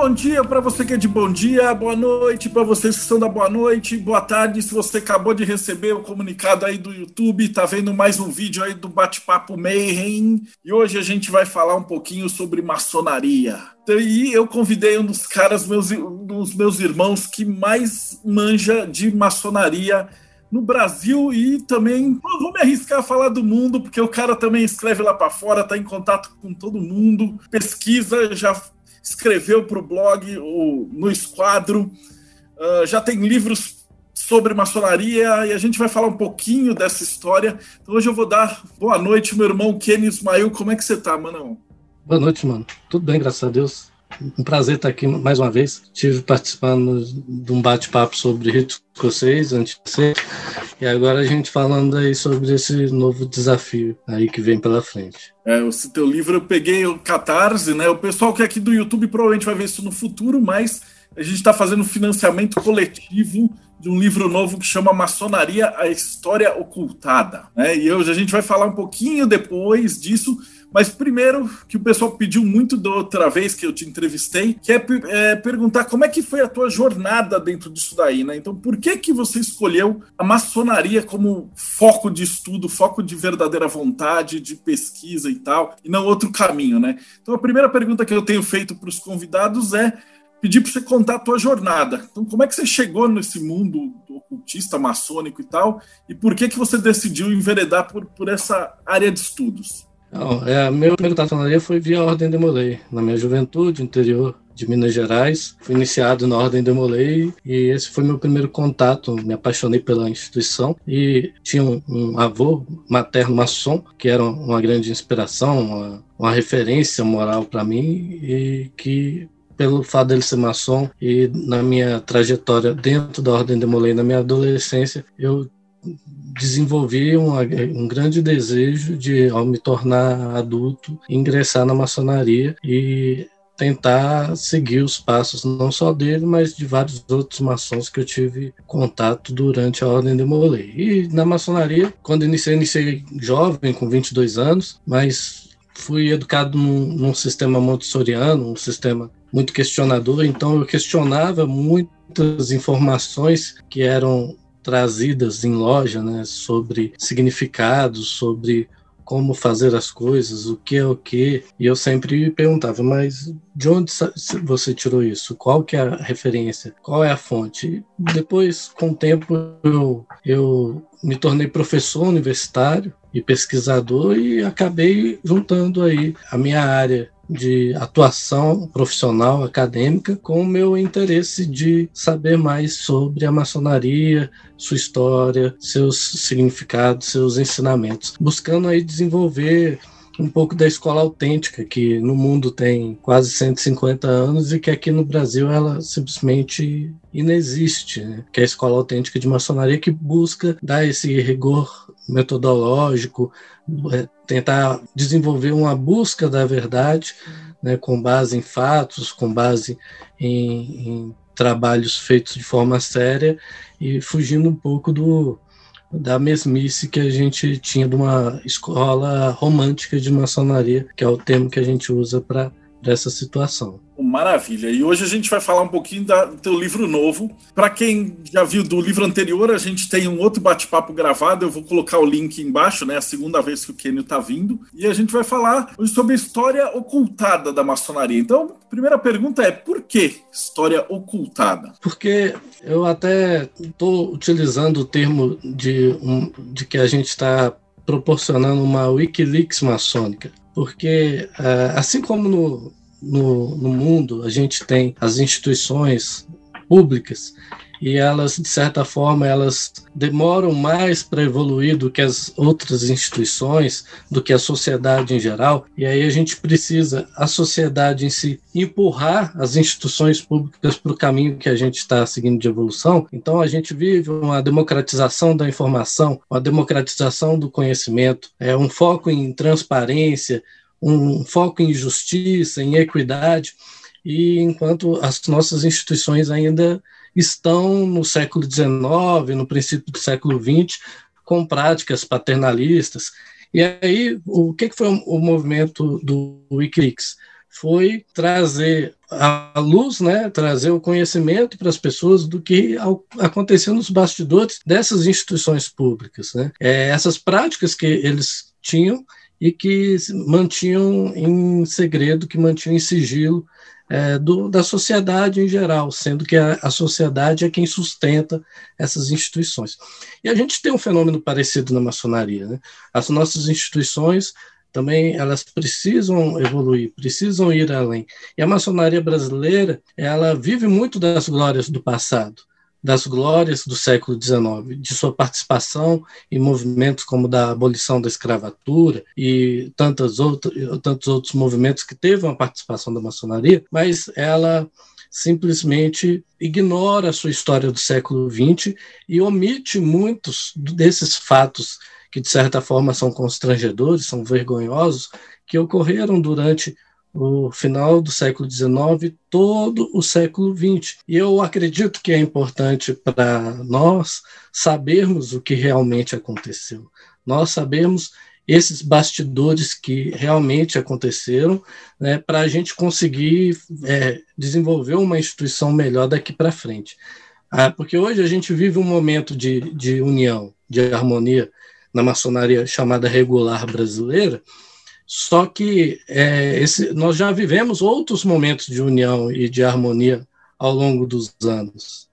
Bom dia para você que é de bom dia, boa noite para vocês que são da boa noite, boa tarde se você acabou de receber o comunicado aí do YouTube, tá vendo mais um vídeo aí do Bate-Papo Mayhem, e hoje a gente vai falar um pouquinho sobre maçonaria. E eu convidei um dos caras, meus, um dos meus irmãos que mais manja de maçonaria no Brasil e também vou me arriscar a falar do mundo, porque o cara também escreve lá para fora, tá em contato com todo mundo, pesquisa, já escreveu para o blog, o, no Esquadro, uh, já tem livros sobre maçonaria e a gente vai falar um pouquinho dessa história. Então hoje eu vou dar boa noite, meu irmão Kenny Ismail. Como é que você tá, mano? Boa noite, mano. Tudo bem, graças a Deus. Um prazer estar aqui mais uma vez. Estive participando de um bate-papo sobre rito escocês ser, e agora a gente falando aí sobre esse novo desafio aí que vem pela frente. É, o teu livro eu peguei o Catarse, né? O pessoal que é aqui do YouTube provavelmente vai ver isso no futuro, mas a gente está fazendo financiamento coletivo de um livro novo que chama Maçonaria, a História Ocultada. Né? E hoje a gente vai falar um pouquinho depois disso, mas primeiro, que o pessoal pediu muito da outra vez que eu te entrevistei, que é, é, perguntar como é que foi a tua jornada dentro disso daí, né? Então, por que que você escolheu a maçonaria como foco de estudo, foco de verdadeira vontade, de pesquisa e tal, e não outro caminho, né? Então, a primeira pergunta que eu tenho feito para os convidados é pedir para você contar a tua jornada. Então, como é que você chegou nesse mundo ocultista, maçônico e tal, e por que que você decidiu enveredar por, por essa área de estudos? Não, é, meu primeiro tatuaria foi via Ordem de Molay. Na minha juventude, interior de Minas Gerais, fui iniciado na Ordem de Molay e esse foi meu primeiro contato. Me apaixonei pela instituição e tinha um, um avô materno maçom que era uma grande inspiração, uma, uma referência moral para mim e que pelo fato dele ser maçom e na minha trajetória dentro da Ordem de Molay na minha adolescência, eu desenvolvi um, um grande desejo de, ao me tornar adulto, ingressar na maçonaria e tentar seguir os passos não só dele, mas de vários outros maçons que eu tive contato durante a Ordem de Molay. E na maçonaria, quando iniciei, iniciei jovem, com 22 anos, mas fui educado num, num sistema montessoriano, um sistema muito questionador, então eu questionava muitas informações que eram trazidas em loja, né, sobre significados, sobre como fazer as coisas, o que é o que, e eu sempre perguntava, mas de onde você tirou isso? Qual que é a referência? Qual é a fonte? Depois, com o tempo, eu, eu me tornei professor universitário e pesquisador e acabei juntando aí a minha área de atuação profissional acadêmica com o meu interesse de saber mais sobre a maçonaria, sua história, seus significados, seus ensinamentos, buscando aí desenvolver um pouco da escola autêntica, que no mundo tem quase 150 anos e que aqui no Brasil ela simplesmente inexiste, né? que é a escola autêntica de maçonaria que busca dar esse rigor metodológico, é, tentar desenvolver uma busca da verdade, né, com base em fatos, com base em, em trabalhos feitos de forma séria e fugindo um pouco do, da mesmice que a gente tinha de uma escola romântica de maçonaria, que é o termo que a gente usa para essa situação. Maravilha. E hoje a gente vai falar um pouquinho da, do teu livro novo. Para quem já viu do livro anterior, a gente tem um outro bate-papo gravado. Eu vou colocar o link embaixo, né? A segunda vez que o Kenio está vindo. E a gente vai falar hoje sobre a história ocultada da maçonaria. Então, a primeira pergunta é: por que história ocultada? Porque eu até estou utilizando o termo de, um, de que a gente está proporcionando uma Wikileaks maçônica. Porque, eh, assim como no, no, no mundo, a gente tem as instituições públicas e elas, de certa forma, elas demoram mais para evoluir do que as outras instituições, do que a sociedade em geral, e aí a gente precisa, a sociedade em si, empurrar as instituições públicas para o caminho que a gente está seguindo de evolução. Então, a gente vive uma democratização da informação, uma democratização do conhecimento, é um foco em transparência, um foco em justiça, em equidade, e enquanto as nossas instituições ainda estão no século XIX, no princípio do século XX, com práticas paternalistas. E aí, o que foi o movimento do Wikileaks? Foi trazer a luz, né, trazer o conhecimento para as pessoas do que aconteceu nos bastidores dessas instituições públicas. Né? É, essas práticas que eles tinham e que mantinham em segredo, que mantinham em sigilo é, do, da sociedade em geral, sendo que a, a, sociedade é quem sustenta essas instituições. E a gente tem um fenômeno parecido na maçonaria. Né? As nossas instituições também elas precisam evoluir, precisam ir além. E a maçonaria brasileira, ela vive muito das glórias do passado das glórias do século XIX, de sua participação em movimentos como da abolição da escravatura e tantas outras, tantos outros movimentos que teve uma participação da maçonaria, mas ela simplesmente ignora a sua história do século XX e omite muitos desses fatos que, de certa forma, são constrangedores, são vergonhosos, que ocorreram durante o final do século XIX, todo o século XX. E eu acredito que é importante para nós sabermos o que realmente aconteceu. Nós sabemos esses bastidores que realmente aconteceram, né, para a gente conseguir é, desenvolver uma instituição melhor daqui para frente. Ah, porque hoje a gente vive um momento de, de união, de harmonia na maçonaria chamada regular brasileira, só que é, esse, nós já vivemos outros momentos de união e de harmonia ao longo dos anos.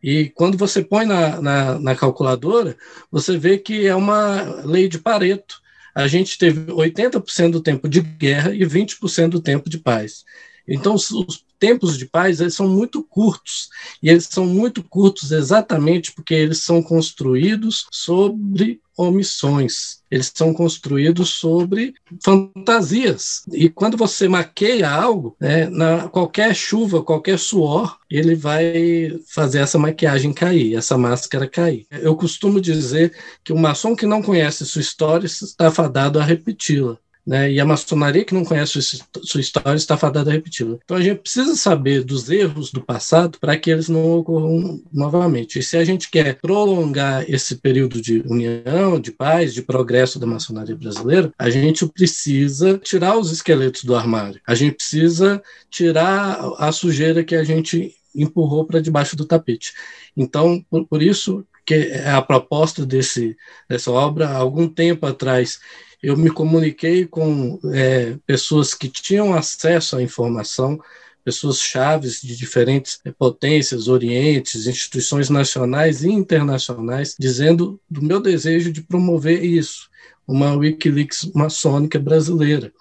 E quando você põe na, na, na calculadora, você vê que é uma lei de Pareto. A gente teve 80% do tempo de guerra e 20% do tempo de paz. Então, os, tempos de paz eles são muito curtos. E eles são muito curtos exatamente porque eles são construídos sobre omissões. Eles são construídos sobre fantasias. E quando você maqueia algo, né, na qualquer chuva, qualquer suor, ele vai fazer essa maquiagem cair, essa máscara cair. Eu costumo dizer que o maçom que não conhece sua história está fadado a repeti-la. Né? E a maçonaria que não conhece sua história está fadada a repeti-la. Então a gente precisa saber dos erros do passado para que eles não ocorram novamente. E se a gente quer prolongar esse período de união, de paz, de progresso da maçonaria brasileira, a gente precisa tirar os esqueletos do armário. A gente precisa tirar a sujeira que a gente empurrou para debaixo do tapete. Então, por, por isso que é a proposta desse, dessa obra, há algum tempo atrás, eu me comuniquei com é, pessoas que tinham acesso à informação, pessoas chaves de diferentes potências, orientes, instituições nacionais e internacionais, dizendo do meu desejo de promover isso, uma Wikileaks maçônica brasileira,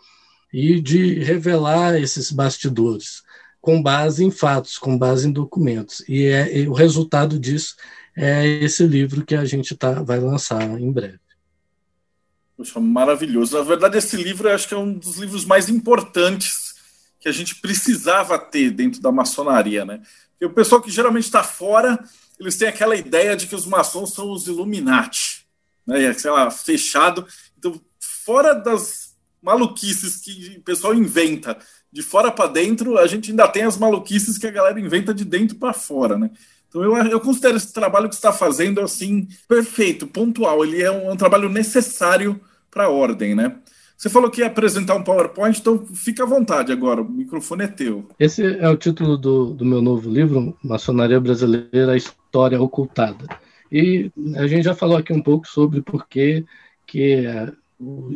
e de revelar esses bastidores com base em fatos, com base em documentos. E, é, e o resultado disso é esse livro que a gente tá, vai lançar em breve. Poxa, maravilhoso. Na verdade, esse livro eu acho que é um dos livros mais importantes que a gente precisava ter dentro da maçonaria, né? Porque o pessoal que geralmente está fora, eles têm aquela ideia de que os maçons são os Illuminati, né? Sei lá, fechado. Então, fora das maluquices que o pessoal inventa de fora para dentro, a gente ainda tem as maluquices que a galera inventa de dentro para fora, né? Então eu, eu considero esse trabalho que está fazendo assim perfeito, pontual. Ele é um, é um trabalho necessário para a ordem, né? Você falou que ia apresentar um PowerPoint, então fica à vontade agora, o microfone é teu. Esse é o título do, do meu novo livro, Maçonaria Brasileira, a História Ocultada. E a gente já falou aqui um pouco sobre por que, é,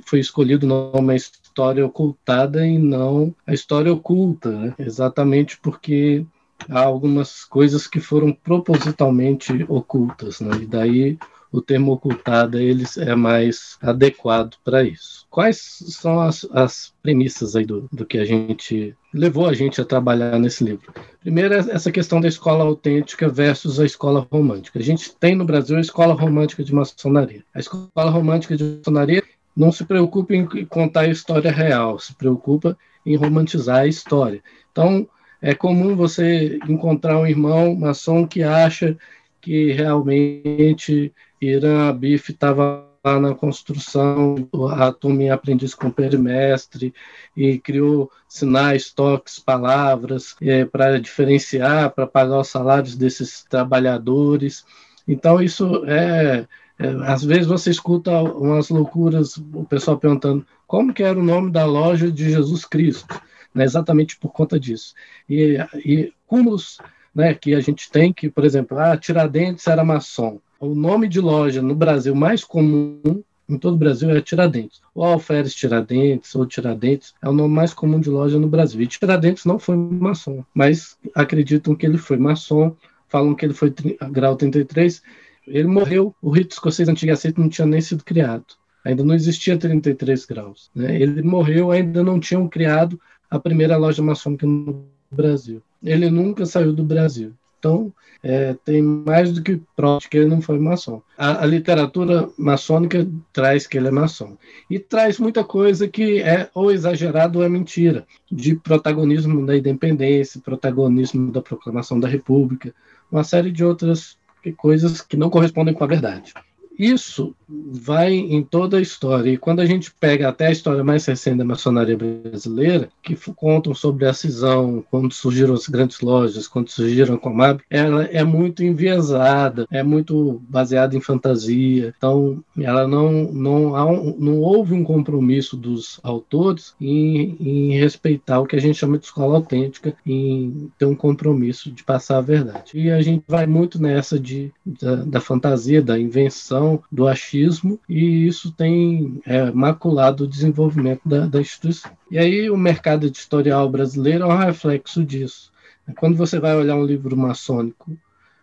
foi escolhido não uma história ocultada e não a história oculta, né? exatamente porque há algumas coisas que foram propositalmente ocultas, né? e daí o termo ocultada ele é mais adequado para isso. Quais são as, as premissas aí do, do que a gente levou a gente a trabalhar nesse livro. Primeiro, é essa questão da escola autêntica versus a escola romântica. A gente tem no Brasil a escola romântica de maçonaria. A escola romântica de maçonaria não se preocupa em contar a história real, se preocupa em romantizar a história. Então, é comum você encontrar um irmão maçom que acha que realmente Irã Abif estava lá na construção, a turma aprendiz com perimestre e criou sinais, toques, palavras é, para diferenciar, para pagar os salários desses trabalhadores. Então, isso é, é, Às vezes você escuta umas loucuras, o pessoal perguntando como que era o nome da loja de Jesus Cristo, né, exatamente por conta disso. E, e cúmulos né, que a gente tem, que, por exemplo, ah, Tiradentes era maçom. O nome de loja no Brasil mais comum em todo o Brasil é Tiradentes. O Alferes Tiradentes ou Tiradentes é o nome mais comum de loja no Brasil. E Tiradentes não foi maçom, mas acreditam que ele foi maçom, falam que ele foi grau 33. Ele morreu, o rito escocês antigo aceito não tinha nem sido criado. Ainda não existia 33 graus. Né? Ele morreu, ainda não tinham criado a primeira loja maçônica no Brasil. Ele nunca saiu do Brasil. Então, é, tem mais do que prova que ele não foi maçom. A, a, literatura maçônica traz que ele é maçom. E traz muita coisa que é ou exagerado ou é mentira, de protagonismo da independência, protagonismo da proclamação da República, uma série de outras coisas que não correspondem com a verdade isso vai em toda a história. E quando a gente pega até a história mais recente da maçonaria brasileira, que contam sobre a cisão, quando surgiram as grandes lojas, quando surgiram a Comab, ela é muito enviesada, é muito baseada em fantasia. Então, ela não, não, um, não houve um compromisso dos autores em, em respeitar o que a gente chama de escola autêntica, em ter um compromisso de passar a verdade. E a gente vai muito nessa de, da, da fantasia, da invenção do achismo, e isso tem é, maculado o desenvolvimento da, da instituição. E aí o mercado editorial brasileiro é um reflexo disso. Quando você vai olhar um livro maçônico,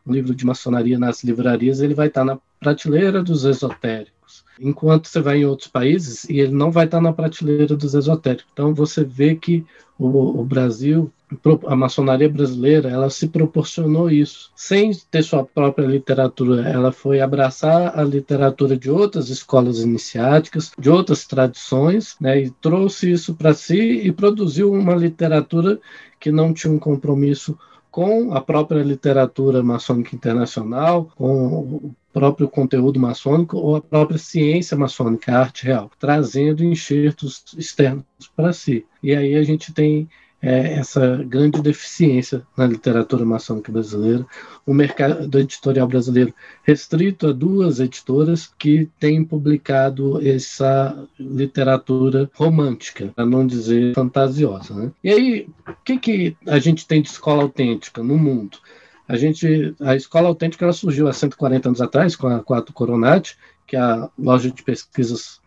um livro de maçonaria nas livrarias, ele vai estar na prateleira dos esotéricos. Enquanto você vai em outros países, e ele não vai estar na prateleira dos esotéricos. Então você vê que o, o Brasil a maçonaria brasileira ela se proporcionou isso sem ter sua própria literatura ela foi abraçar a literatura de outras escolas iniciáticas de outras tradições né, e trouxe isso para si e produziu uma literatura que não tinha um compromisso com a própria literatura maçônica internacional, com o próprio conteúdo maçônico ou a própria ciência maçônica, a arte real, trazendo enxertos externos para si. E aí a gente tem é, essa grande deficiência na literatura maçônica brasileira, o mercado editorial brasileiro restrito a duas editoras que têm publicado essa literatura romântica, para não dizer fantasiosa. Né? E aí, o que, que a gente tem de escola autêntica no mundo? A gente, a escola autêntica ela surgiu há 140 anos atrás com a Quatro Coronati, que é a loja de pesquisas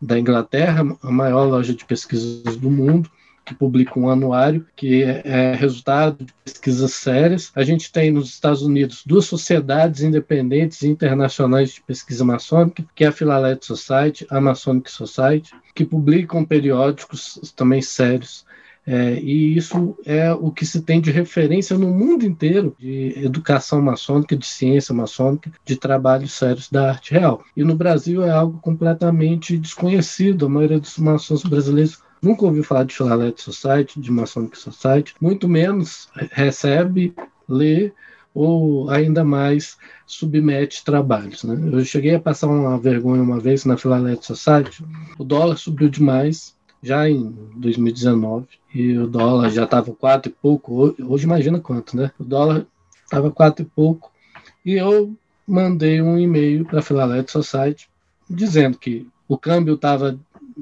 da Inglaterra, a maior loja de pesquisas do mundo que publica um anuário que é, é resultado de pesquisas sérias. A gente tem nos Estados Unidos duas sociedades independentes internacionais de pesquisa maçônica, que é a Philalet Society, a Masonic Society, que publicam periódicos também sérios. É, e isso é o que se tem de referência no mundo inteiro de educação maçônica, de ciência maçônica, de trabalhos sérios da arte real. E no Brasil é algo completamente desconhecido. A maioria dos maçons brasileiros nunca ouviu falar de Philalet Society, de Masonic Society, muito menos recebe, lê ou ainda mais submete trabalhos. Né? Eu cheguei a passar uma vergonha uma vez na Philalet Society, o dólar subiu demais, já em 2019, e o dólar já estava quatro e pouco, hoje imagina quanto, né? O dólar estava quatro e pouco, e eu mandei um e-mail para a Philalet Society dizendo que o câmbio estava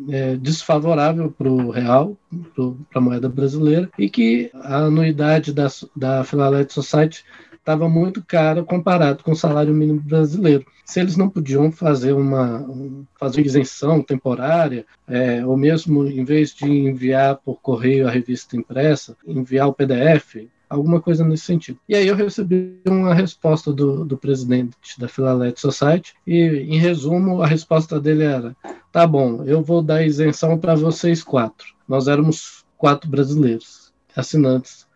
é, desfavorável para o real, para a moeda brasileira, e que a anuidade da, da Philalet Society estava muito cara comparado com o salário mínimo brasileiro. Se eles não podiam fazer uma fazer isenção temporária, é, ou mesmo em vez de enviar por correio a revista impressa, enviar o PDF, alguma coisa nesse sentido. E aí eu recebi uma resposta do, do presidente da Philalet Society e, em resumo, a resposta dele era: tá bom, eu vou dar isenção para vocês quatro. Nós éramos quatro brasileiros. assinantes,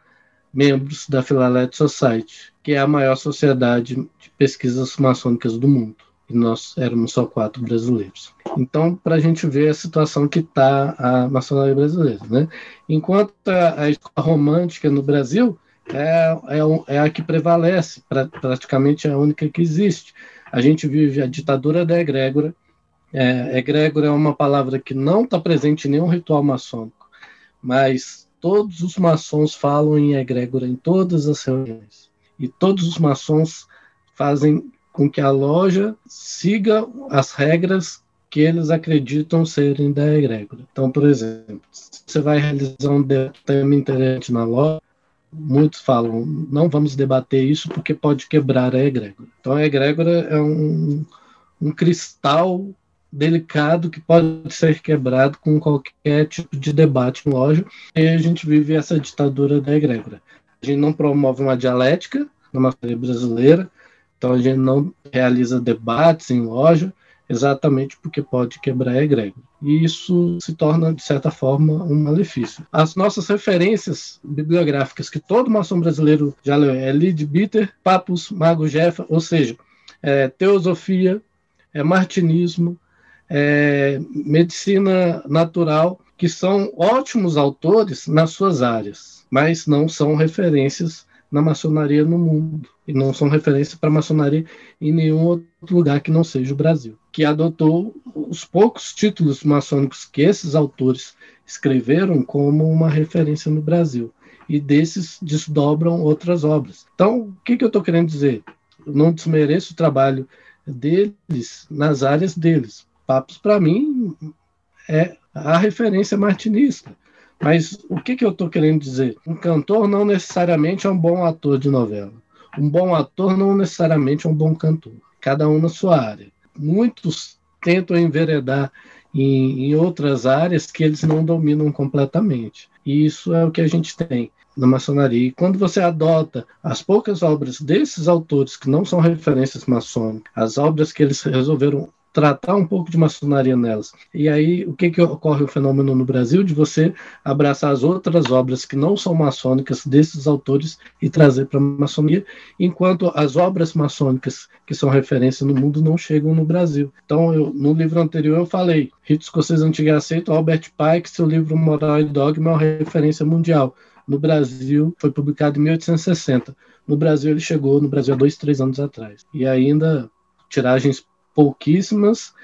membros da Philalet Society, que é a maior sociedade de pesquisas maçônicas do mundo. E nós éramos só quatro brasileiros. Então, para a gente ver a situação que está a maçonaria brasileira. Né? Enquanto a, escola romântica no Brasil é, é, é a que prevalece, pra, praticamente é a única que existe. A gente vive a ditadura da egrégora. É, egrégora é uma palavra que não está presente em nenhum ritual maçônico, mas todos os maçons falam em egrégora em todas as reuniões. E todos os maçons fazem com que a loja siga as regras que eles acreditam serem da egrégora. Então, por exemplo, você vai realizar um tema interessante na loja, muitos falam, não vamos debater isso porque pode quebrar a egrégora. Então, a egrégora é um, um cristal delicado que pode ser quebrado com qualquer tipo de debate em loja, e a gente vive essa ditadura da egrégora. A gente não promove uma dialética na matéria brasileira, então a gente não realiza debates em loja, exatamente porque pode quebrar a egrégora. E isso se torna, de certa forma, um malefício. As nossas referências bibliográficas que todo maçom brasileiro já leu é Lid Bitter, Papus, Mago Jeffa, ou seja, é, teosofia, é martinismo, é, medicina natural, que são ótimos autores nas suas áreas, mas não são referências na maçonaria no mundo e não são referência para maçonaria em nenhum outro lugar que não seja o Brasil, que adotou os poucos títulos maçônicos que esses autores escreveram como uma referência no Brasil. E desses desdobram outras obras. Então, o que, que eu estou querendo dizer? Eu não desmereço o trabalho deles nas áreas deles. Papos, para mim, é a referência martinista. Mas o que, que eu estou querendo dizer? Um cantor não necessariamente é um bom ator de novela. Um bom ator não necessariamente é um bom cantor. Cada um na sua área. Muitos tentam enveredar em, em outras áreas que eles não dominam completamente. E isso é o que a gente tem na maçonaria. E quando você adota as poucas obras desses autores que não são referências maçônicas, as obras que eles resolveram tratar um pouco de maçonaria nelas. E aí, o que, que ocorre o fenômeno no Brasil de você abraçar as outras obras que não são maçônicas desses autores e trazer para a maçonaria, enquanto as obras maçônicas que são referência no mundo não chegam no Brasil. Então, eu, no livro anterior eu falei, Rito Escocês Antigo e Aceito, Albert Pike, seu livro Moral e Dogma é uma referência mundial. No Brasil, foi publicado em 1860. No Brasil, ele chegou no Brasil há dois, três anos atrás. E ainda tiragens pouquíssimas,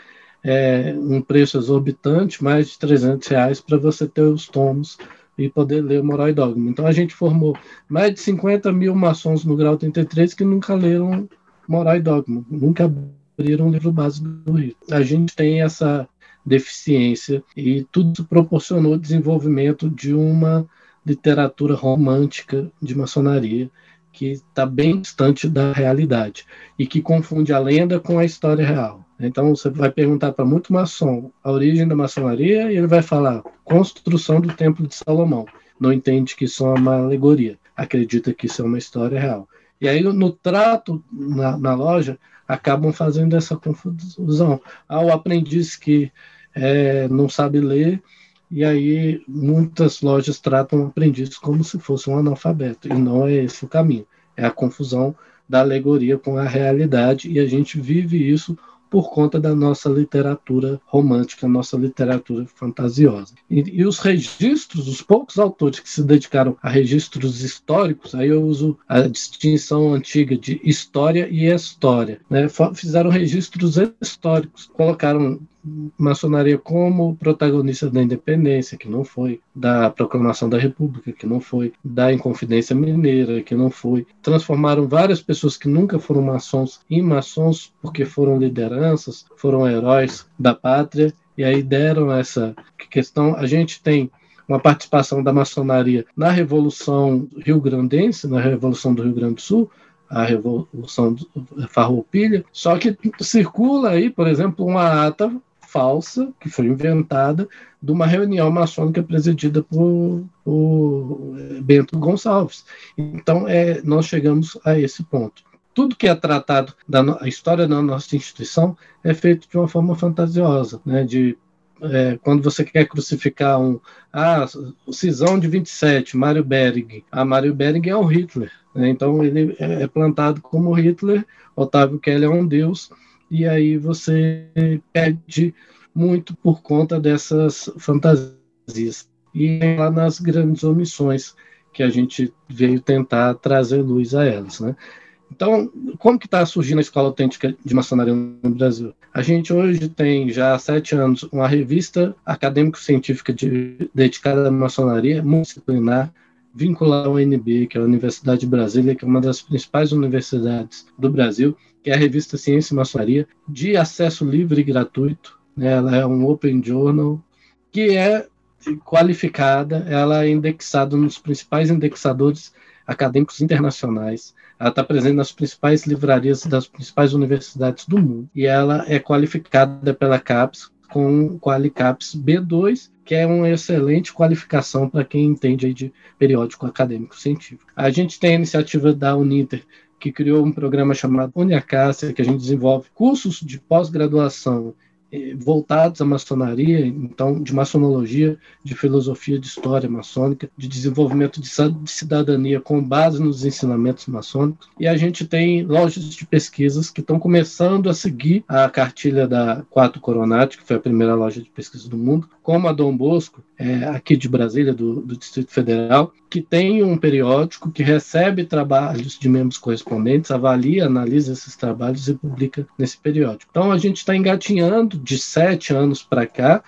é, um preço exorbitante, mais de 300 reais para você ter os tomos e poder ler o Moral e Dogma. Então a gente formou mais de 50 mil maçons no grau 33 que nunca leram Moral e Dogma, nunca abriram o livro básico do Rio. A gente tem essa deficiência e tudo proporcionou o desenvolvimento de uma literatura romântica de maçonaria que está bem distante da realidade e que confunde a lenda com a história real. Então você vai perguntar para muito maçom a origem da maçonaria e ele vai falar construção do Templo de Salomão. Não entende que isso é uma alegoria, acredita que isso é uma história real. E aí no trato na, na loja acabam fazendo essa confusão. Ah, o aprendiz que é, não sabe ler e aí muitas lojas tratam o aprendiz como se fosse um analfabeto, e não é esse o caminho. É a confusão da alegoria com a realidade, e a gente vive isso por conta da nossa literatura romântica, nossa literatura fantasiosa. E, e, os registros, os poucos autores que se dedicaram a registros históricos, aí eu uso a distinção antiga de história e história, né? fizeram registros históricos, colocaram maçonaria como protagonista da independência, que não foi, da proclamação da República, que não foi, da Inconfidência Mineira, que não foi. Transformaram várias pessoas que nunca foram maçons em maçons porque foram lideranças, foram heróis da pátria, e aí deram essa questão. A gente tem uma participação da maçonaria na Revolução Rio-Grandense, na Revolução do Rio Grande do Sul, a Revolução Farroupilha, só que circula aí, por exemplo, uma ata falsa, que foi inventada, de uma reunião maçônica presidida por, por Bento Gonçalves. Então, é, nós chegamos a esse ponto. Tudo que é tratado da no, a história da nossa instituição é feito de uma forma fantasiosa, né, de é, quando você quer crucificar um. Ah, Cisão de 27, Mário Bering. Ah, Mário Bering é o Hitler. Né? Então ele é, é plantado como Hitler, Otávio Kelly é um deus, e aí você perde muito por conta dessas fantasias. E lá nas grandes omissões que a gente veio tentar trazer luz a elas. Né? Então, como que está surgindo a escola autêntica de maçonaria no Brasil? A gente hoje tem já há sete anos uma revista acadêmico-científica de, dedicada à maçonaria multidisciplinar, vinculada ao UNB, que é a Universidade de Brasília, que é uma das principais universidades do Brasil, que é a revista Ciência e Maçonaria, de acesso livre e gratuito. Ela é um open journal, que é qualificada, ela é indexada nos principais indexadores acadêmicos internacionais. Ela está presente nas principais livrarias das principais universidades do mundo. E ela é qualificada pela CAPES com Qualicaps B2, que é uma excelente qualificação para quem entende de periódico acadêmico científico. A gente tem a iniciativa da Uninter, que criou um programa chamado Uniacácia, que a gente desenvolve cursos de pós-graduação voltados à maçonaria, então de maçonologia, de filosofia de história maçônica, de desenvolvimento de cidadania com base nos ensinamentos maçônicos. E a gente tem lojas de pesquisas que estão começando a seguir a cartilha da Quatro Coronati, que foi a primeira loja de pesquisa do mundo, como a Dom Bosco, é, aqui de Brasília, do, do Distrito Federal, que tem um periódico que recebe trabalhos de membros correspondentes, avalia, analisa esses trabalhos e publica nesse periódico. Então a gente está engatinhando de sete anos para cá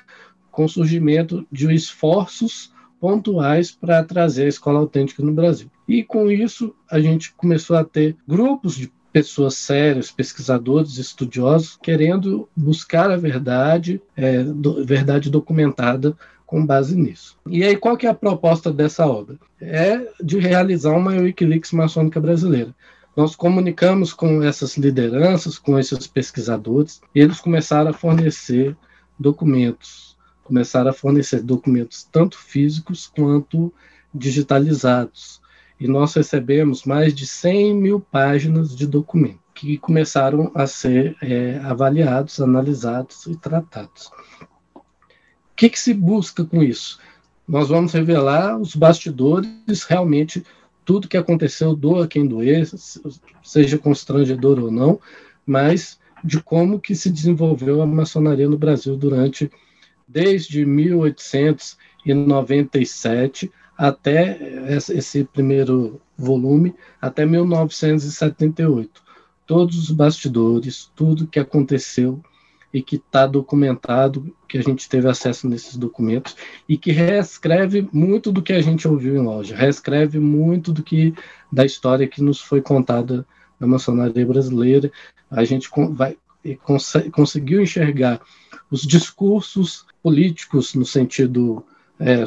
com o surgimento de esforços pontuais para trazer a escola autêntica no Brasil. E com isso a gente começou a ter grupos de pessoas sérias, pesquisadores, estudiosos, querendo buscar a verdade, é, do, verdade documentada com base nisso. E aí, qual que é a proposta dessa obra? É de realizar uma Wikileaks maçônica brasileira. Nós comunicamos com essas lideranças, com esses pesquisadores, e eles começaram a fornecer documentos, começaram a fornecer documentos tanto físicos quanto digitalizados, e nós recebemos mais de 100 mil páginas de documento que começaram a ser é, avaliados, analisados e tratados. O que, que se busca com isso? Nós vamos revelar os bastidores, realmente tudo que aconteceu, doa quem doer, seja constrangedor ou não, mas de como que se desenvolveu a maçonaria no Brasil durante desde 1897 até esse primeiro volume, até 1978. Todos os bastidores, tudo que aconteceu e que está documentado, que a gente teve acesso nesses documentos, e que reescreve muito do que a gente ouviu em loja, reescreve muito do que da história que nos foi contada na maçonaria brasileira. A gente vai, cons conseguiu enxergar os discursos políticos no sentido é,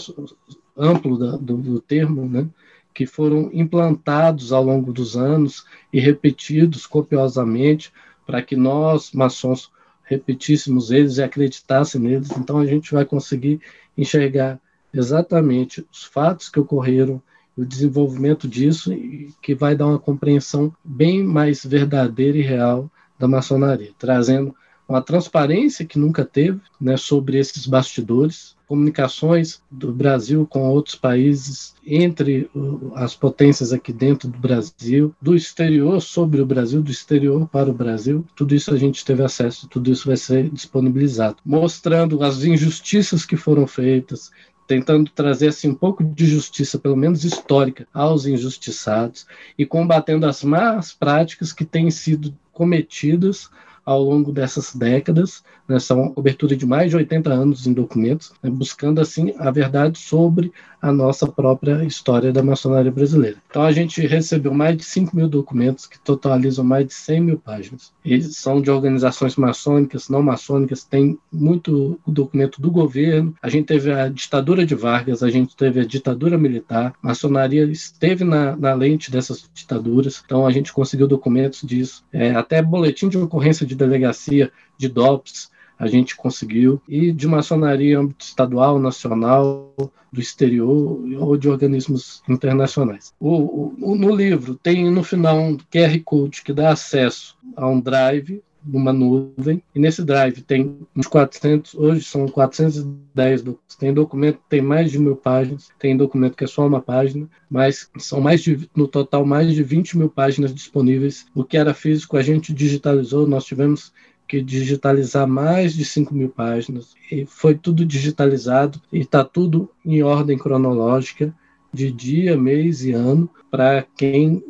amplo da, do, do termo, né, que foram implantados ao longo dos anos e repetidos copiosamente para que nós, maçons, repetíssemos eles e acreditassem neles. Então a gente vai conseguir enxergar exatamente os fatos que ocorreram, o desenvolvimento disso, e que vai dar uma compreensão bem mais verdadeira e real da maçonaria, trazendo uma transparência que nunca teve né, sobre esses bastidores, comunicações do Brasil com outros países, entre as potências aqui dentro do Brasil, do exterior sobre o Brasil, do exterior para o Brasil. Tudo isso a gente teve acesso, tudo isso vai ser disponibilizado, mostrando as injustiças que foram feitas, tentando trazer assim um pouco de justiça, pelo menos histórica, aos injustiçados e combatendo as más práticas que têm sido cometidas ao longo dessas décadas, né, são cobertura de mais de 80 anos em documentos, né, buscando assim a verdade sobre a nossa própria história da maçonaria brasileira. Então a gente recebeu mais de 5 mil documentos que totalizam mais de 100 mil páginas. Eles são de organizações maçônicas, não maçônicas, tem muito documento do governo. A gente teve a ditadura de Vargas, a gente teve a ditadura militar, a maçonaria esteve na, na lente dessas ditaduras, então a gente conseguiu documentos disso, é, até boletim de ocorrência de delegacia de DOPS, a gente conseguiu, e de maçonaria âmbito estadual, nacional, do exterior ou de organismos internacionais. O, o, no livro tem no final um QR Code que dá acesso a um drive numa nuvem, e nesse drive tem uns 400, hoje são 410 documentos. Tem documento que tem mais de mil páginas, tem documento que é só uma página, mas são mais de, no total, mais de 20 mil páginas disponíveis. O que era físico a gente digitalizou, nós tivemos que digitalizar mais de 5 mil páginas. E foi tudo digitalizado e está tudo em ordem cronológica, de dia, mês e ano, para quem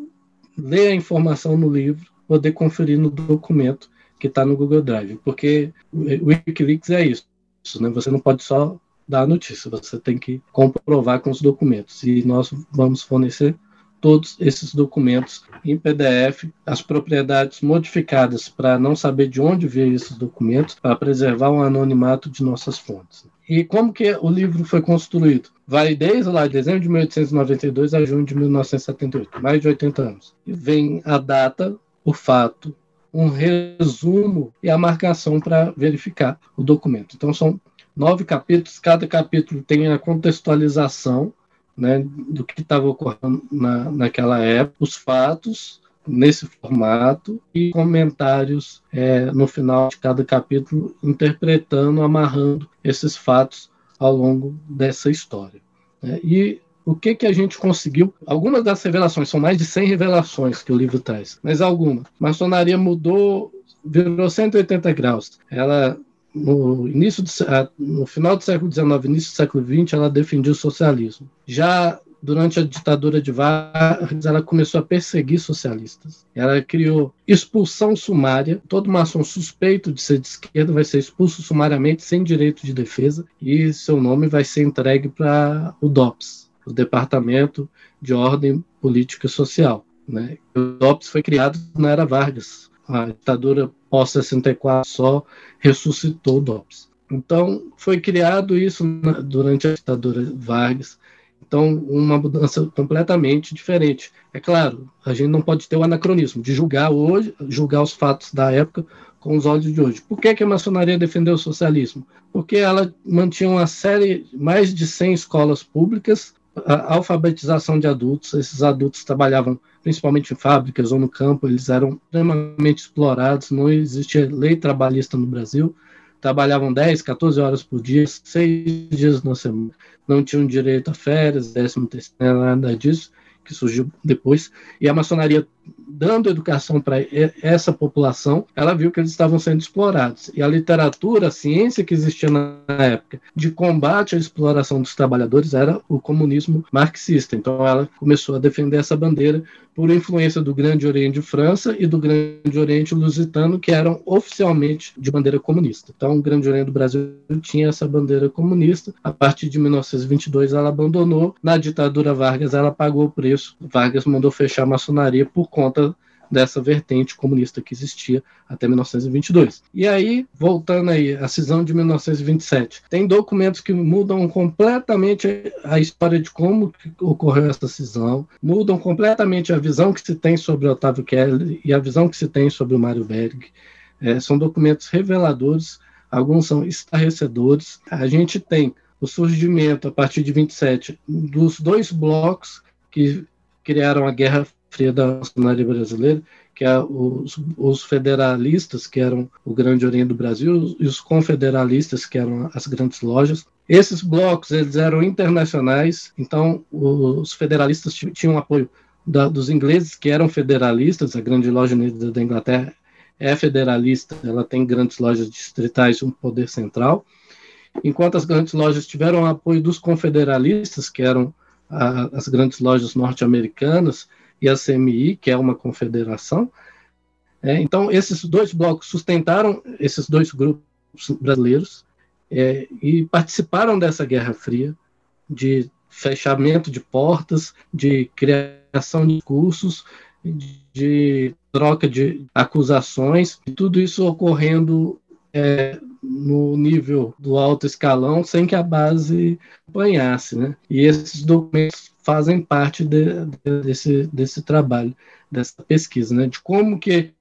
lê a informação no livro poder conferir no documento que está no Google Drive. Porque o Wikileaks é isso. Né? Você não pode só dar a notícia, você tem que comprovar com os documentos. E nós vamos fornecer todos esses documentos em PDF, as propriedades modificadas para não saber de onde veio esses documentos, para preservar o anonimato de nossas fontes. E como que o livro foi construído? Vai desde lá, dezembro de 1892 a junho de 1978, mais de 80 anos. Vem a data, o fato, um resumo e a marcação para verificar o documento. Então são nove capítulos, cada capítulo tem a contextualização né, do que estava ocorrendo na, naquela época, os fatos nesse formato e comentários é, no final de cada capítulo, interpretando, amarrando esses fatos ao longo dessa história. Né? E o que, que a gente conseguiu? Algumas das revelações, são mais de 100 revelações que o livro traz, mas alguma. Maçonaria mudou, virou 180 graus. Ela no início do, no final do século XIX, início do século XX, ela defendia o socialismo. Já durante a ditadura de Vargas, ela começou a perseguir socialistas. Ela criou expulsão sumária. Todo maçom suspeito de ser de esquerda vai ser expulso sumariamente, sem direito de defesa, e seu nome vai ser entregue para o DOPS, o Departamento de Ordem Política e Social. Né? O DOPS foi criado na era Vargas. A ditadura pós-64 só ressuscitou o DOPS. Então, foi criado isso durante a ditadura Vargas. Então, uma mudança completamente diferente. É claro, a gente não pode ter o anacronismo de julgar hoje, julgar os fatos da época com os olhos de hoje. Por que, que a maçonaria defendeu o socialismo? Porque ela mantinha uma série, mais de 100 escolas públicas, a alfabetização de adultos. Esses adultos trabalhavam principalmente em fábricas ou no campo, eles eram extremamente explorados, não existia lei trabalhista no Brasil, trabalhavam 10, 14 horas por dia, seis dias na semana, não tinham direito a férias, décimo terceiro, nada disso, que surgiu depois, e a maçonaria dando educação para essa população, ela viu que eles estavam sendo explorados. E a literatura, a ciência que existia na época de combate à exploração dos trabalhadores era o comunismo marxista. Então ela começou a defender essa bandeira por influência do Grande Oriente de França e do Grande Oriente Lusitano, que eram oficialmente de bandeira comunista. Então o Grande Oriente do Brasil tinha essa bandeira comunista. A partir de 1922 ela abandonou. Na ditadura Vargas ela pagou o preço. Vargas mandou fechar a maçonaria por conta dessa vertente comunista que existia até 1922. E aí, voltando aí, a cisão de 1927, tem documentos que mudam completamente a história de como ocorreu essa cisão, mudam completamente a visão que se tem sobre Otávio Kelly e a visão que se tem sobre o Mário Berg. É, são documentos reveladores, alguns são estarrecedores. A gente tem o surgimento, a partir de 27, dos dois blocos que criaram a Guerra Fria da Nacionalidade Brasileira, que é os, os, federalistas, que eram o Grande Oriente do Brasil, e os confederalistas, que eram as grandes lojas. Esses blocos eles eram internacionais, então os federalistas tinham apoio da, dos ingleses, que eram federalistas, a Grande Loja Unida da Inglaterra é federalista, ela tem grandes lojas distritais, um poder central, enquanto as grandes lojas tiveram apoio dos confederalistas, que eram a, as grandes lojas norte-americanas, e a CMI, que é uma confederação. É, então, esses dois blocos sustentaram esses dois grupos brasileiros é, e participaram dessa Guerra Fria, de fechamento de portas, de criação de cursos, de, de troca de acusações, tudo isso ocorrendo é, no nível do alto escalão sem que a base apanhasse. Né? E esses documentos fazem parte de, de, desse, desse trabalho, dessa pesquisa, né? de como que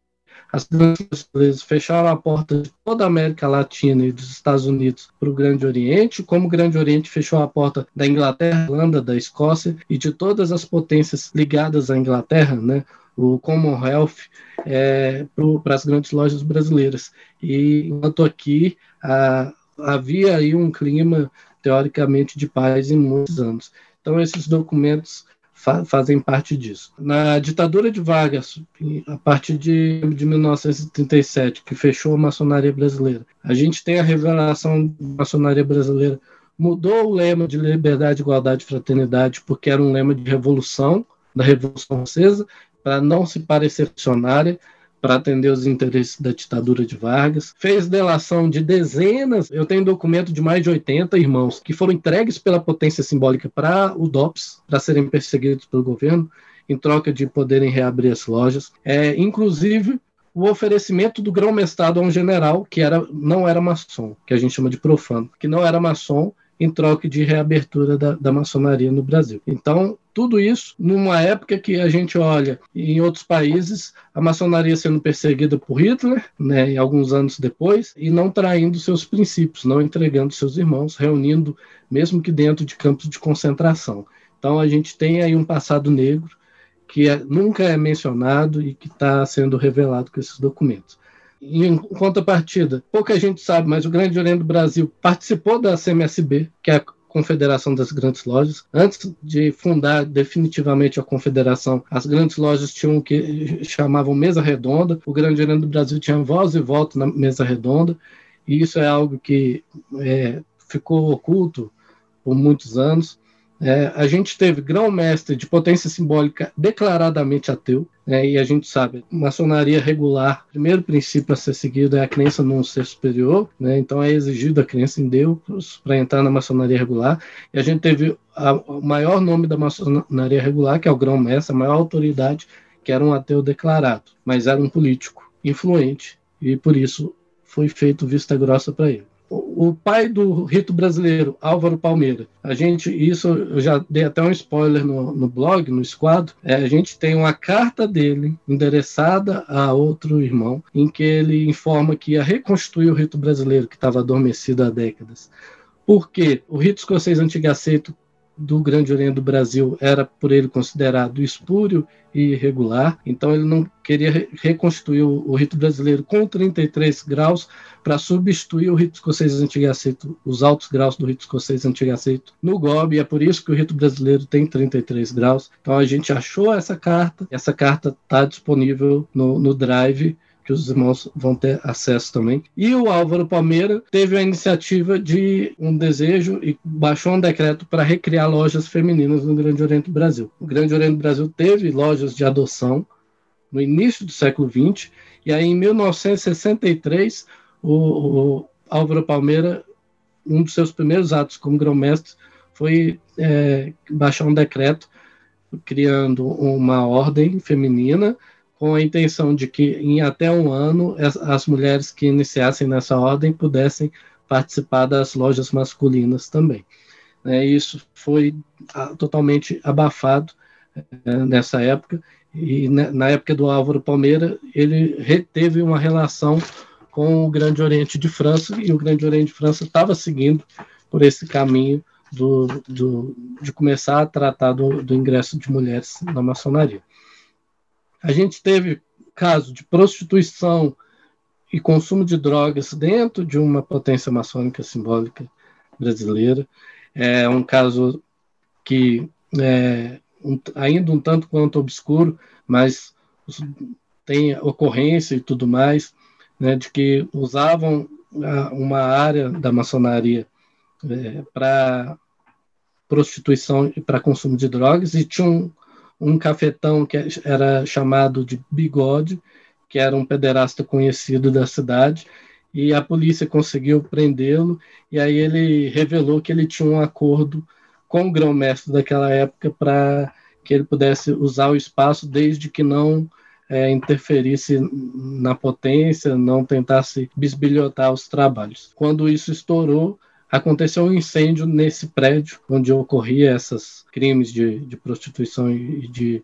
as grandes fecharam a porta de toda a América Latina e dos Estados Unidos para o Grande Oriente, como o Grande Oriente fechou a porta da Inglaterra, Irlanda, da Escócia e de todas as potências ligadas à Inglaterra, né? O Commonwealth é, para as grandes lojas brasileiras. E enquanto aqui a, havia aí um clima teoricamente de paz em muitos anos. Então esses documentos fa fazem parte disso. Na ditadura de Vargas, a partir de, de 1937, que fechou a maçonaria brasileira, a gente tem a revelação da maçonaria brasileira mudou o lema de liberdade, igualdade e fraternidade, porque era um lema de revolução, da Revolução Francesa, para não se parecer missionária, para atender os interesses da ditadura de Vargas. Fez delação de dezenas, eu tenho documento de mais de 80 irmãos que foram entregues pela potência simbólica para o DOPS, para serem perseguidos pelo governo, em troca de poderem reabrir as lojas. É, inclusive, o oferecimento do grão-mestrado a um general que era, não era maçom, que a gente chama de profano, que não era maçom em troca de reabertura da, da maçonaria no Brasil. Então, tudo isso numa época que a gente olha em outros países a maçonaria sendo perseguida por Hitler, né, alguns anos depois, e não traindo seus princípios, não entregando seus irmãos, reunindo, mesmo que dentro de campos de concentração. Então, a gente tem aí um passado negro que é, nunca é mencionado e que está sendo revelado com esses documentos. Em contrapartida, pouca gente sabe, mas o Grande Oriente do Brasil participou da CMSB, que é a Confederação das Grandes Lojas. Antes de fundar definitivamente a confederação, as grandes lojas tinham o que chamavam mesa redonda. O Grande Oriente do Brasil tinha voz e voto na mesa redonda, e isso é algo que é, ficou oculto por muitos anos. É, a gente teve grão-mestre de potência simbólica declaradamente ateu, né, e a gente sabe, maçonaria regular, o primeiro princípio a ser seguido é a crença num ser superior, né, então é exigido a crença em Deus para entrar na maçonaria regular, e a gente teve a, o maior nome da maçonaria regular, que é o grão-mestre, a maior autoridade, que era um ateu declarado, mas era um político influente, e por isso foi feito vista grossa para ele o pai do rito brasileiro, Álvaro Palmeira. A gente, isso eu já dei até um spoiler no, no blog, no esquadro. É, a gente tem uma carta dele endereçada a outro irmão, em que ele informa que ia reconstruir o rito brasileiro que estava adormecido há décadas. Porque o rito escocês antigo aceito do Grande Oriente do Brasil era por ele considerado espúrio e irregular, então ele não queria reconstruir o, rito brasileiro com 33 graus para substituir o rito escocês antigo aceito, os altos graus do rito escocês antigo aceito no GOB, e é por isso que o rito brasileiro tem 33 graus. Então a gente achou essa carta, essa carta está disponível no, no Drive que os irmãos vão ter acesso também. E o Álvaro Palmeira teve a iniciativa de um desejo e baixou um decreto para recriar lojas femininas no Grande Oriente do Brasil. O Grande Oriente do Brasil teve lojas de adoção no início do século XX, e aí em 1963 o, o Álvaro Palmeira, um dos seus primeiros atos como grão-mestre foi é, baixar um decreto criando uma ordem feminina com a intenção de que em até um ano as, mulheres que iniciassem nessa ordem pudessem participar das lojas masculinas também. É, isso foi ah, totalmente abafado é, nessa época e né, na época do Álvaro Palmeira ele reteve uma relação com o Grande Oriente de França e o Grande Oriente de França estava seguindo por esse caminho do, do, de começar a tratar do, do ingresso de mulheres na maçonaria. A gente teve caso de prostituição e consumo de drogas dentro de uma potência maçônica simbólica brasileira. É um caso que é um, ainda um tanto quanto obscuro, mas tem ocorrência e tudo mais, né, de que usavam uma área da maçonaria é, para prostituição e para consumo de drogas e tinham um cafetão que era chamado de Bigode, que era um pederasta conhecido da cidade, e a polícia conseguiu prendê-lo, e aí ele revelou que ele tinha um acordo com o grão-mestre daquela época para que ele pudesse usar o espaço desde que não é, interferisse na potência, não tentasse bisbilhotar os trabalhos. Quando isso estourou, aconteceu um incêndio nesse prédio onde ocorria esses crimes de, de prostituição e de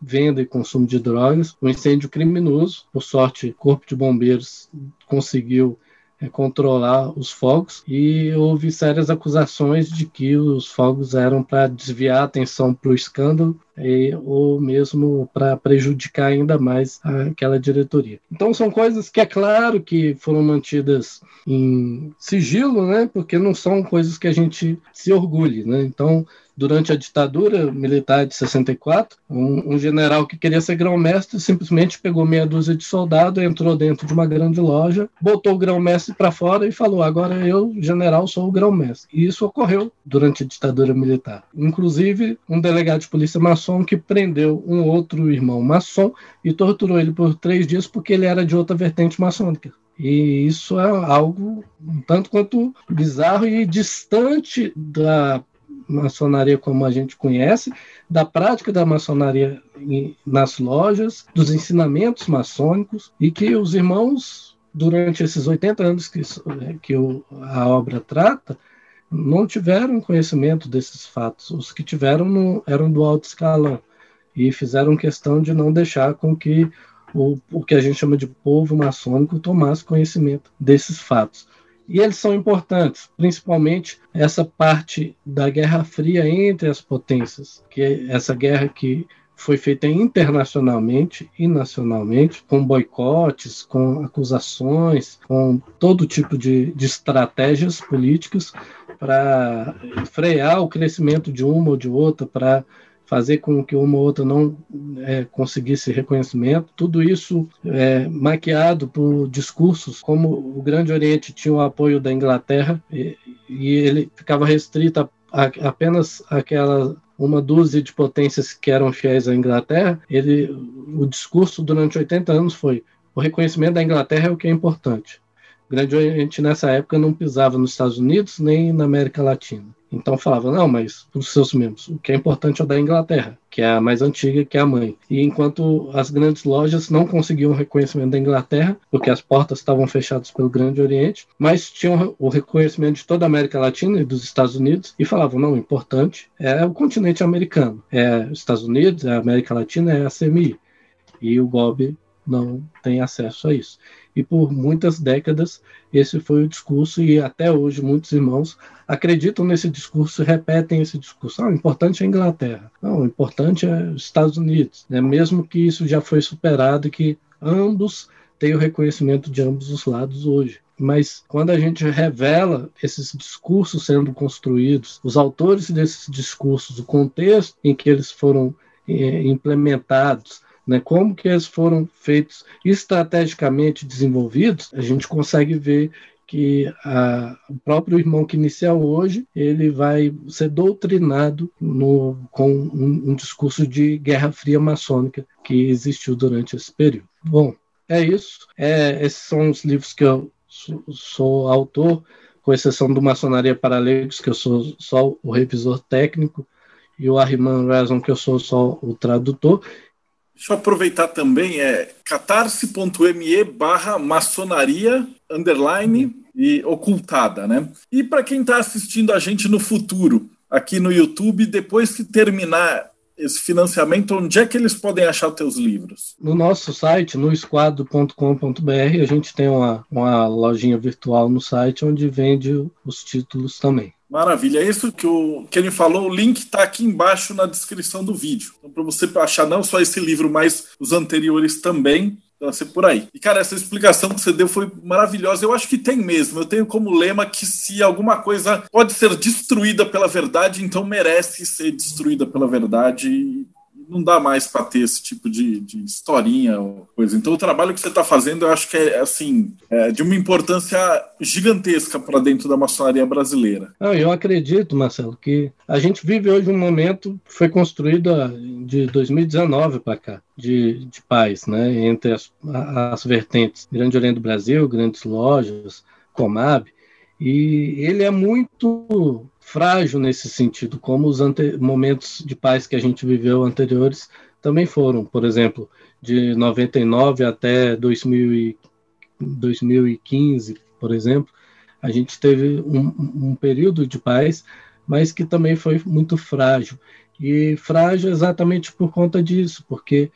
venda e consumo de drogas, um incêndio criminoso. Por sorte, o Corpo de Bombeiros conseguiu é, controlar os fogos e houve sérias acusações de que os fogos eram para desviar a atenção para o escândalo e, ou mesmo para prejudicar ainda mais aquela diretoria. Então são coisas que é claro que foram mantidas em sigilo, né? Porque não são coisas que a gente se orgulhe, né? Então durante a ditadura militar de 64, um, um general que queria ser grão-mestre simplesmente pegou meia dúzia de soldados, entrou dentro de uma grande loja, botou o grão-mestre para fora e falou: agora eu, general, sou o grão-mestre. E isso ocorreu durante a ditadura militar. Inclusive, um delegado de polícia maçom que prendeu um outro irmão maçom e torturou ele por três dias porque ele era de outra vertente maçônica. E isso é algo um tanto quanto bizarro e distante da maçonaria como a gente conhece, da prática da maçonaria nas lojas, dos ensinamentos maçônicos, e que os irmãos, durante esses 80 anos que, que a obra trata, não tiveram conhecimento desses fatos. Os que tiveram eram do alto escalão e fizeram questão de não deixar com que o, o que a gente chama de povo maçônico tomasse conhecimento desses fatos. E eles são importantes, principalmente essa parte da Guerra Fria entre as potências, que é essa guerra que foi feita internacionalmente e nacionalmente, com boicotes, com acusações, com todo tipo de, de estratégias políticas para frear o crescimento de uma ou de outra, para fazer com que uma ou outra não é, conseguisse reconhecimento. Tudo isso é, maquiado por discursos, como o Grande Oriente tinha o apoio da Inglaterra e, e ele ficava restrito a, a, apenas aquela uma dúzia de potências que eram fiéis à Inglaterra. Ele, o discurso durante 80 anos foi o reconhecimento da Inglaterra é o que é importante. Grande Oriente nessa época não pisava nos Estados Unidos nem na América Latina. Então falava, não, mas para os seus membros, o que é importante é o da Inglaterra, que é a mais antiga, que é a mãe. E enquanto as grandes lojas não conseguiam o reconhecimento da Inglaterra, porque as portas estavam fechadas pelo Grande Oriente, mas tinham o reconhecimento de toda a América Latina e dos Estados Unidos, e falavam, não, o importante é o continente americano, é os Estados Unidos, é a América Latina, é a CMI. E o GOB não tem acesso a isso. E por muitas décadas esse foi o discurso e até hoje muitos irmãos acreditam nesse discurso, repetem esse discurso. Ah, o importante é a Inglaterra. Não, o importante é os Estados Unidos. Né? Mesmo que isso já foi superado e que ambos têm o reconhecimento de ambos os lados hoje. Mas quando a gente revela esses discursos sendo construídos, os autores desses discursos, o contexto em que eles foram eh, implementados, né, como que eles foram feitos estrategicamente desenvolvidos, a gente consegue ver que a, o próprio irmão que inicia hoje ele vai ser doutrinado no, com um, um, discurso de guerra fria maçônica que existiu durante esse período. Bom, é isso. É, esses são os livros que eu sou, sou autor, com exceção do Maçonaria para Leigos, que eu sou só o revisor técnico, e o Arriman Razon, que eu sou só o tradutor. Deixa eu aproveitar também, é catarse.me barra maçonaria underline e ocultada, né? E para quem está assistindo a gente no futuro, aqui no YouTube, depois que terminar esse financiamento, onde é que eles podem achar teus livros? No nosso site, no esquadro.com.br, a gente tem uma, uma lojinha virtual no site onde vende os títulos também. Maravilha, é isso que, o, que ele falou. O link está aqui embaixo na descrição do vídeo. Então, para você achar não só esse livro, mas os anteriores também, vai ser por aí. E, cara, essa explicação que você deu foi maravilhosa. Eu acho que tem mesmo. Eu tenho como lema que se alguma coisa pode ser destruída pela verdade, então merece ser destruída pela verdade não dá mais para ter esse tipo de, de historinha ou coisa. Então, o trabalho que você está fazendo, eu acho que é assim é de uma importância gigantesca para dentro da maçonaria brasileira. eu acredito, Marcelo, que a gente vive hoje um momento que foi construído de 2019 para cá. De, de paz, né, entre as, as vertentes Grande Oriente do Brasil, grandes lojas, Comab, e ele é muito frágil nesse sentido, como os momentos de paz que a gente viveu anteriores também foram. Por exemplo, de 99 até 2000 e 2015, por exemplo, a gente teve um, um período de paz, mas que também foi muito frágil. E frágil exatamente por conta disso, porque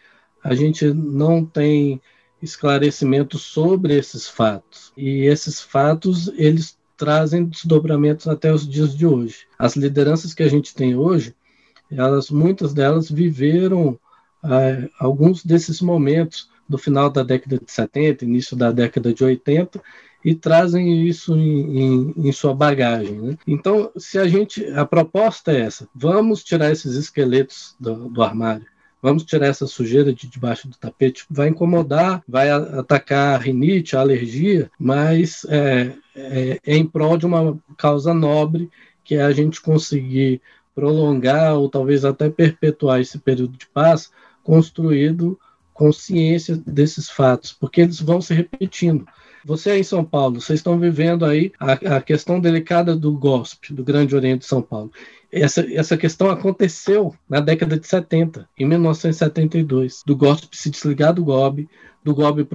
a gente não tem esclarecimento sobre esses fatos. E esses fatos, eles trazem desdobramentos até os dias de hoje. As lideranças que a gente tem hoje, elas, muitas delas viveram é, alguns desses momentos do final da década de 70, início da década de 80, e trazem isso em, em, em sua bagagem. Né? Então, se a gente, a proposta é essa: vamos tirar esses esqueletos do, do armário. Vamos tirar essa sujeira de debaixo do tapete. Vai incomodar, vai atacar a rinite, a alergia, mas é, é, é em prol de uma causa nobre, que é a gente conseguir prolongar ou talvez até perpetuar esse período de paz construído consciência desses fatos, porque eles vão se repetindo. Você aí em São Paulo, vocês estão vivendo aí a, a questão delicada do GOSP, do Grande Oriente de São Paulo. Essa, essa questão aconteceu na década de 70, em 1972, do GOSP se desligar do GOB, do GOB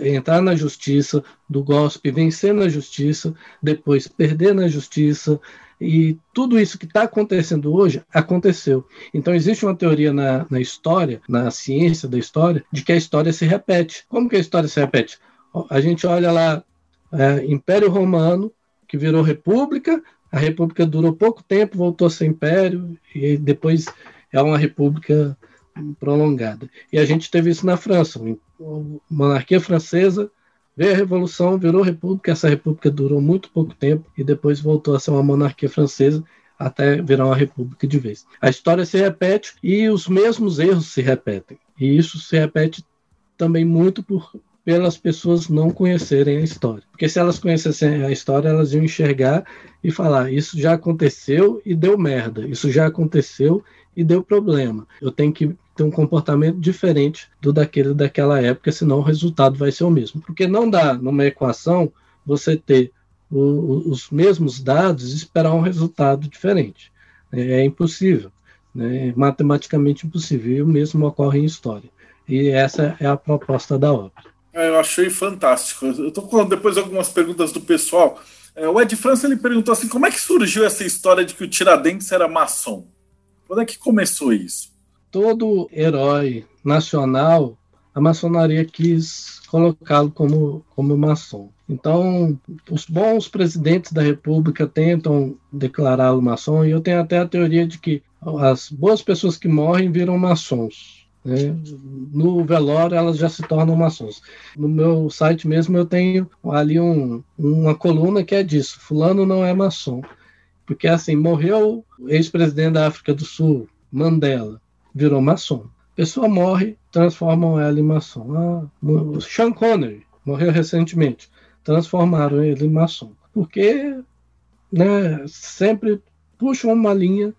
eh, entrar na justiça, do GOSP vencer na justiça, depois perder na justiça, e tudo isso que está acontecendo hoje aconteceu. Então, existe uma teoria na, na história, na ciência da história, de que a história se repete. Como que a história se repete? A gente olha lá, é, Império Romano, que virou república, a república durou pouco tempo, voltou a ser império, e depois é uma república prolongada. E a gente teve isso na França, monarquia francesa Veio a Revolução, virou república, essa república durou muito pouco tempo e depois voltou a ser uma monarquia francesa até virar uma república de vez. A história se repete e os mesmos erros se repetem. E isso se repete também muito por pelas pessoas não conhecerem a história. Porque se elas conhecessem a história, elas iam enxergar e falar: isso já aconteceu e deu merda, isso já aconteceu e deu problema. Eu tenho que ter um comportamento diferente do daquele daquela época, senão o resultado vai ser o mesmo. Porque não dá numa equação você ter o, os mesmos dados e esperar um resultado diferente. É, é impossível, né? matematicamente impossível. E o mesmo ocorre em história. E essa é a proposta da obra. É, eu achei fantástico. Eu estou com depois algumas perguntas do pessoal. É, o Ed França ele perguntou assim: como é que surgiu essa história de que o Tiradentes era maçom? Quando é que começou isso? todo herói nacional, a maçonaria quis colocá-lo como, como maçom. Então, os bons presidentes da República tentam declará-lo maçom, e eu tenho até a teoria de que as boas pessoas que morrem viram maçons. Né? No velório, elas já se tornam maçons. No meu site mesmo, eu tenho ali um, uma coluna que é disso: Fulano não é maçom. Porque, assim, morreu o ex-presidente da África do Sul, Mandela virou maçom. Pessoa morre, transformam ela em maçom. Ah, Sean Connery morreu recentemente, transformaram ele em maçom. Porque né, sempre puxam uma linha.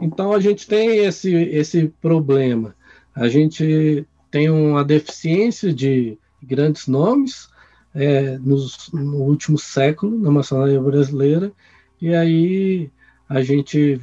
Então a gente tem esse, esse problema. A gente tem uma deficiência de grandes nomes é, nos, no último século na maçonaria brasileira, e aí a gente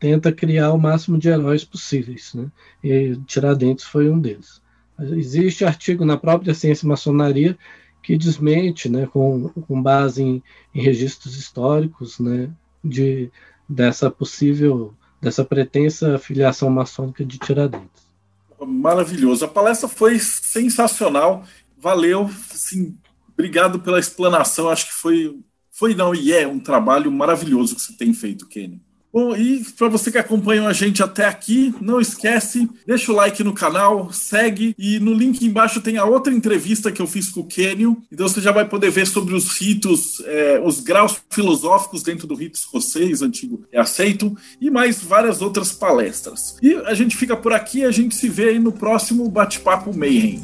tenta criar o máximo de heróis possíveis, né? E Tiradentes foi um deles. Existe artigo na própria ciência maçonaria que desmente, né, com, com base em, em registros históricos, né, de dessa possível, dessa pretensa filiação maçônica de Tiradentes. Maravilhoso. A palestra foi sensacional. Valeu, sim. Obrigado pela explanação. Acho que foi, foi não e é um trabalho maravilhoso que você tem feito, Kenny. Bom, e para você que acompanhou a gente até aqui, não esquece, deixa o like no canal, segue e no link embaixo tem a outra entrevista que eu fiz com o Kenio. Então você já vai poder ver sobre os ritos, é, os graus filosóficos dentro do rito escocês, antigo e aceito, e mais várias outras palestras. E a gente fica por aqui, a gente se vê aí no próximo Bate-Papo Mayhem.